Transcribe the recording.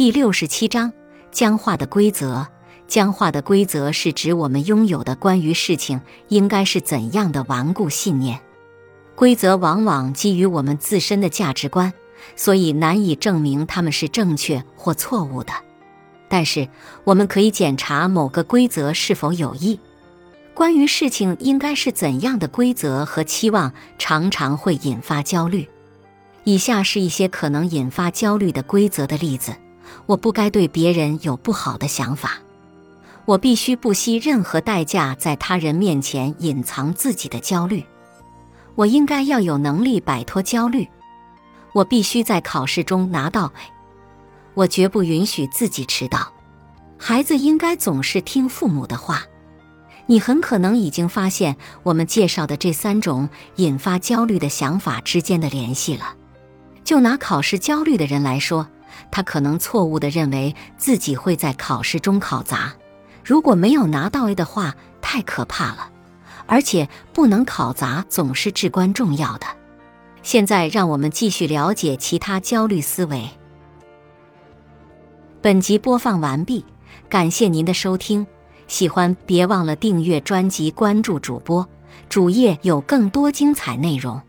第六十七章僵化的规则。僵化的规则是指我们拥有的关于事情应该是怎样的顽固信念。规则往往基于我们自身的价值观，所以难以证明它们是正确或错误的。但是，我们可以检查某个规则是否有益。关于事情应该是怎样的规则和期望，常常会引发焦虑。以下是一些可能引发焦虑的规则的例子：我不该对别人有不好的想法；我必须不惜任何代价在他人面前隐藏自己的焦虑；我应该要有能力摆脱焦虑；我必须在考试中拿到；我绝不允许自己迟到；孩子应该总是听父母的话。你很可能已经发现我们介绍的这三种引发焦虑的想法之间的联系了。就拿考试焦虑的人来说，他可能错误地认为自己会在考试中考砸。如果没有拿到 A 的话，太可怕了，而且不能考砸总是至关重要的。现在让我们继续了解其他焦虑思维。本集播放完毕，感谢您的收听。喜欢别忘了订阅专辑，关注主播，主页有更多精彩内容。